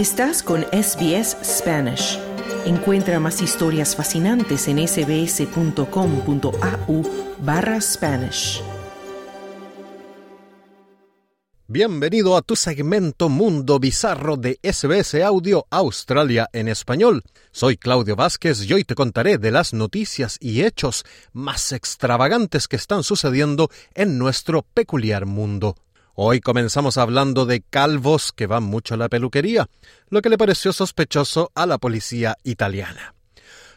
Estás con SBS Spanish. Encuentra más historias fascinantes en sbs.com.au barra Spanish. Bienvenido a tu segmento Mundo Bizarro de SBS Audio Australia en español. Soy Claudio Vázquez y hoy te contaré de las noticias y hechos más extravagantes que están sucediendo en nuestro peculiar mundo. Hoy comenzamos hablando de calvos que van mucho a la peluquería, lo que le pareció sospechoso a la policía italiana.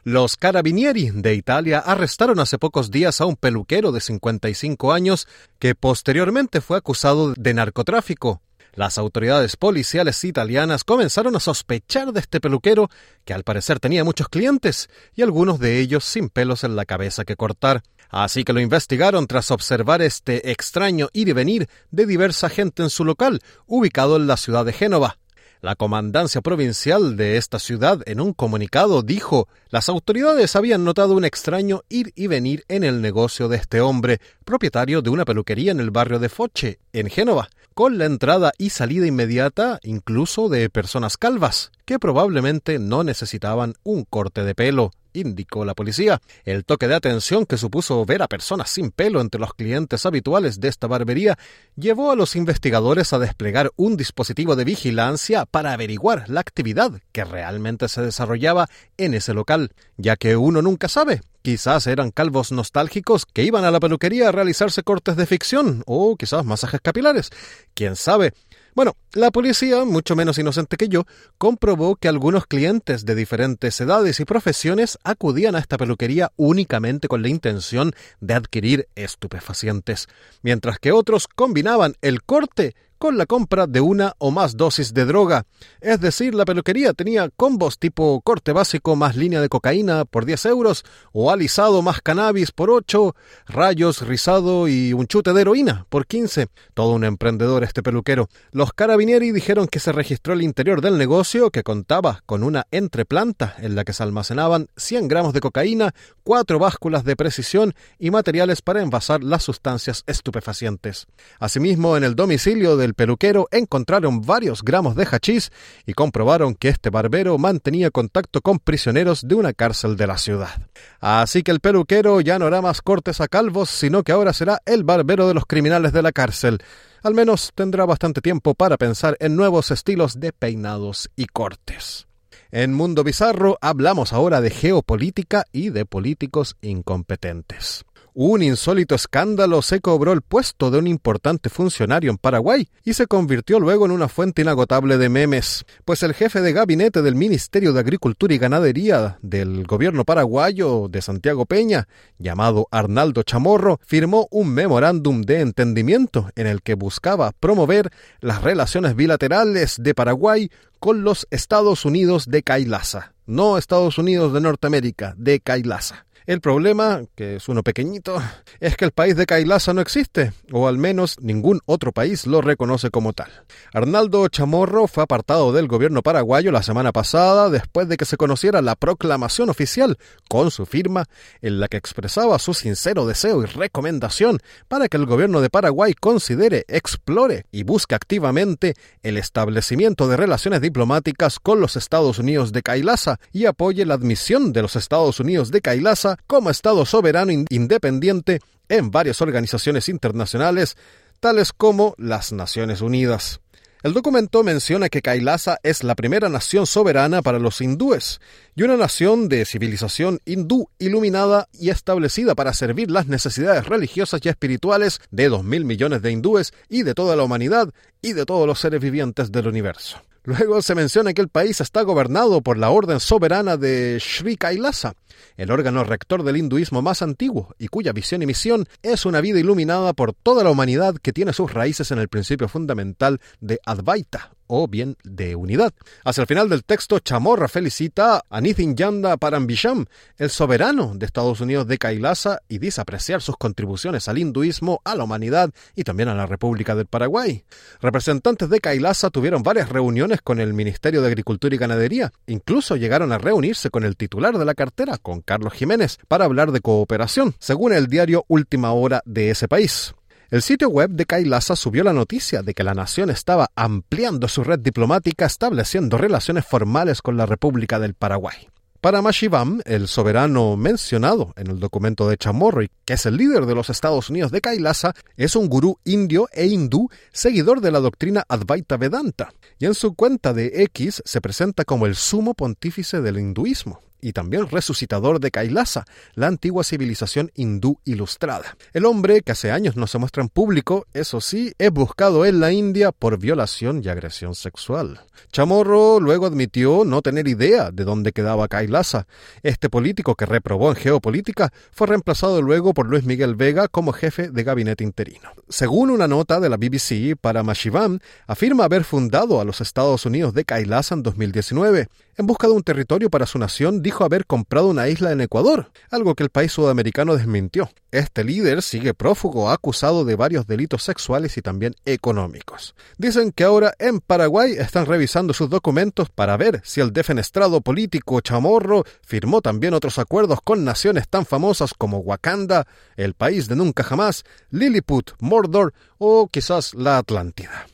Los carabinieri de Italia arrestaron hace pocos días a un peluquero de 55 años que posteriormente fue acusado de narcotráfico. Las autoridades policiales italianas comenzaron a sospechar de este peluquero, que al parecer tenía muchos clientes, y algunos de ellos sin pelos en la cabeza que cortar. Así que lo investigaron tras observar este extraño ir y venir de diversa gente en su local, ubicado en la ciudad de Génova. La comandancia provincial de esta ciudad en un comunicado dijo las autoridades habían notado un extraño ir y venir en el negocio de este hombre, propietario de una peluquería en el barrio de Foche, en Génova, con la entrada y salida inmediata incluso de personas calvas, que probablemente no necesitaban un corte de pelo indicó la policía. El toque de atención que supuso ver a personas sin pelo entre los clientes habituales de esta barbería llevó a los investigadores a desplegar un dispositivo de vigilancia para averiguar la actividad que realmente se desarrollaba en ese local, ya que uno nunca sabe. Quizás eran calvos nostálgicos que iban a la peluquería a realizarse cortes de ficción o quizás masajes capilares. ¿Quién sabe? Bueno, la policía, mucho menos inocente que yo, comprobó que algunos clientes de diferentes edades y profesiones acudían a esta peluquería únicamente con la intención de adquirir estupefacientes, mientras que otros combinaban el corte con la compra de una o más dosis de droga. Es decir, la peluquería tenía combos tipo corte básico más línea de cocaína por 10 euros, o alisado más cannabis por 8, rayos, rizado y un chute de heroína por 15. Todo un emprendedor este peluquero. Los carabinieri dijeron que se registró el interior del negocio que contaba con una entreplanta en la que se almacenaban 100 gramos de cocaína, cuatro básculas de precisión y materiales para envasar las sustancias estupefacientes. Asimismo, en el domicilio del peluquero encontraron varios gramos de hachís y comprobaron que este barbero mantenía contacto con prisioneros de una cárcel de la ciudad. Así que el peluquero ya no hará más cortes a calvos, sino que ahora será el barbero de los criminales de la cárcel. Al menos tendrá bastante tiempo para pensar en nuevos estilos de peinados y cortes. En Mundo Bizarro hablamos ahora de geopolítica y de políticos incompetentes. Un insólito escándalo se cobró el puesto de un importante funcionario en Paraguay y se convirtió luego en una fuente inagotable de memes, pues el jefe de gabinete del Ministerio de Agricultura y Ganadería del gobierno paraguayo de Santiago Peña, llamado Arnaldo Chamorro, firmó un memorándum de entendimiento en el que buscaba promover las relaciones bilaterales de Paraguay con los Estados Unidos de Kailasa, no Estados Unidos de Norteamérica, de Kailasa. El problema, que es uno pequeñito, es que el país de Kailasa no existe, o al menos ningún otro país lo reconoce como tal. Arnaldo Chamorro fue apartado del gobierno paraguayo la semana pasada después de que se conociera la proclamación oficial con su firma en la que expresaba su sincero deseo y recomendación para que el gobierno de Paraguay considere, explore y busque activamente el establecimiento de relaciones diplomáticas con los Estados Unidos de Kailasa y apoye la admisión de los Estados Unidos de Kailasa como Estado soberano independiente en varias organizaciones internacionales, tales como las Naciones Unidas. El documento menciona que Kailasa es la primera nación soberana para los hindúes y una nación de civilización hindú iluminada y establecida para servir las necesidades religiosas y espirituales de dos mil millones de hindúes y de toda la humanidad y de todos los seres vivientes del universo. Luego se menciona que el país está gobernado por la Orden Soberana de Sri Kailasa, el órgano rector del hinduismo más antiguo y cuya visión y misión es una vida iluminada por toda la humanidad que tiene sus raíces en el principio fundamental de Advaita, o bien de unidad. Hacia el final del texto, Chamorra felicita a Nitin Yanda Parambisham, el soberano de Estados Unidos de Kailasa, y dice apreciar sus contribuciones al hinduismo, a la humanidad y también a la República del Paraguay. Representantes de Kailasa tuvieron varias reuniones con el Ministerio de Agricultura y Ganadería, incluso llegaron a reunirse con el titular de la cartera, con Carlos Jiménez, para hablar de cooperación, según el diario Última Hora de ese país. El sitio web de Kailasa subió la noticia de que la nación estaba ampliando su red diplomática estableciendo relaciones formales con la República del Paraguay. Para Mashivam, el soberano mencionado en el documento de Chamorro que es el líder de los Estados Unidos de Kailasa, es un gurú indio e hindú seguidor de la doctrina Advaita Vedanta, y en su cuenta de X se presenta como el sumo pontífice del hinduismo y también resucitador de Kailasa, la antigua civilización hindú ilustrada. El hombre, que hace años no se muestra en público, eso sí, es buscado en la India por violación y agresión sexual. Chamorro luego admitió no tener idea de dónde quedaba Kailasa. Este político que reprobó en geopolítica fue reemplazado luego por Luis Miguel Vega como jefe de gabinete interino. Según una nota de la BBC para Mashivam, afirma haber fundado a los Estados Unidos de Kailasa en 2019. En busca de un territorio para su nación, haber comprado una isla en Ecuador, algo que el país sudamericano desmintió. Este líder sigue prófugo, acusado de varios delitos sexuales y también económicos. Dicen que ahora en Paraguay están revisando sus documentos para ver si el defenestrado político Chamorro firmó también otros acuerdos con naciones tan famosas como Wakanda, el país de nunca jamás, Lilliput, Mordor o quizás la Atlántida.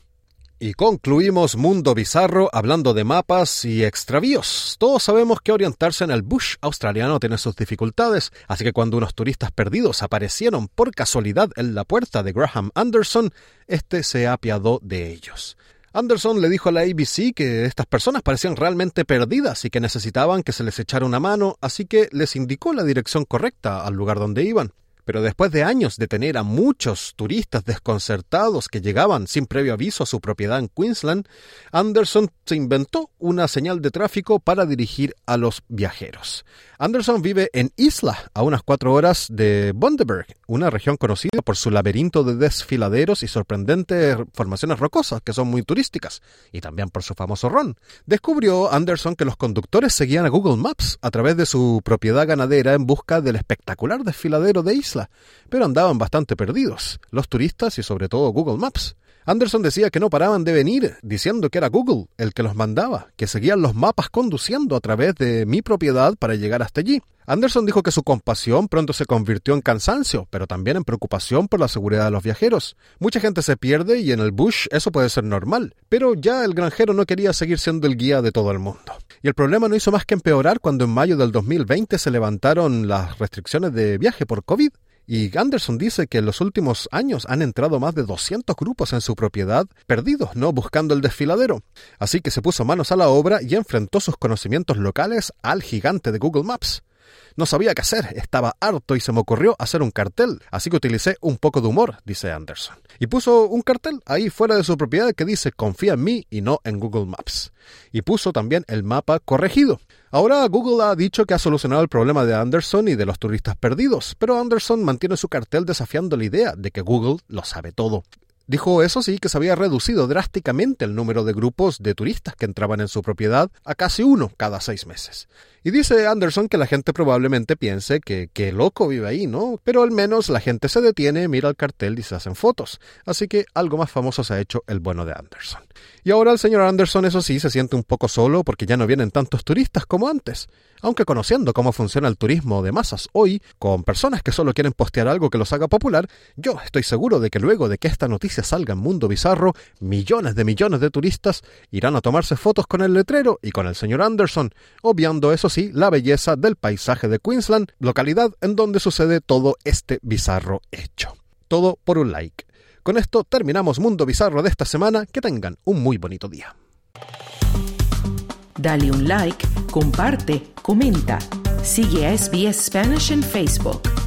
Y concluimos Mundo Bizarro hablando de mapas y extravíos. Todos sabemos que orientarse en el bush australiano tiene sus dificultades, así que cuando unos turistas perdidos aparecieron por casualidad en la puerta de Graham Anderson, este se apiadó de ellos. Anderson le dijo a la ABC que estas personas parecían realmente perdidas y que necesitaban que se les echara una mano, así que les indicó la dirección correcta al lugar donde iban. Pero después de años de tener a muchos turistas desconcertados que llegaban sin previo aviso a su propiedad en Queensland, Anderson se inventó una señal de tráfico para dirigir a los viajeros. Anderson vive en Isla, a unas cuatro horas de Bundaberg, una región conocida por su laberinto de desfiladeros y sorprendentes formaciones rocosas que son muy turísticas, y también por su famoso ron. Descubrió Anderson que los conductores seguían a Google Maps a través de su propiedad ganadera en busca del espectacular desfiladero de Isla, pero andaban bastante perdidos, los turistas y sobre todo Google Maps. Anderson decía que no paraban de venir, diciendo que era Google el que los mandaba, que seguían los mapas conduciendo a través de mi propiedad para llegar hasta allí. Anderson dijo que su compasión pronto se convirtió en cansancio, pero también en preocupación por la seguridad de los viajeros. Mucha gente se pierde y en el bush eso puede ser normal, pero ya el granjero no quería seguir siendo el guía de todo el mundo. Y el problema no hizo más que empeorar cuando en mayo del 2020 se levantaron las restricciones de viaje por COVID. Y Anderson dice que en los últimos años han entrado más de 200 grupos en su propiedad, perdidos, no buscando el desfiladero. Así que se puso manos a la obra y enfrentó sus conocimientos locales al gigante de Google Maps. No sabía qué hacer, estaba harto y se me ocurrió hacer un cartel, así que utilicé un poco de humor, dice Anderson. Y puso un cartel ahí fuera de su propiedad que dice confía en mí y no en Google Maps. Y puso también el mapa corregido. Ahora Google ha dicho que ha solucionado el problema de Anderson y de los turistas perdidos, pero Anderson mantiene su cartel desafiando la idea de que Google lo sabe todo. Dijo eso sí que se había reducido drásticamente el número de grupos de turistas que entraban en su propiedad a casi uno cada seis meses. Y dice Anderson que la gente probablemente piense que qué loco vive ahí, ¿no? Pero al menos la gente se detiene, mira el cartel y se hacen fotos. Así que algo más famoso se ha hecho el bueno de Anderson. Y ahora el señor Anderson, eso sí, se siente un poco solo porque ya no vienen tantos turistas como antes. Aunque conociendo cómo funciona el turismo de masas hoy, con personas que solo quieren postear algo que los haga popular, yo estoy seguro de que luego de que esta noticia salga en Mundo Bizarro, millones de millones de turistas irán a tomarse fotos con el letrero y con el señor Anderson, obviando eso la belleza del paisaje de Queensland, localidad en donde sucede todo este bizarro hecho. Todo por un like. Con esto terminamos Mundo Bizarro de esta semana. Que tengan un muy bonito día. Dale un like, comparte, comenta. Spanish en Facebook.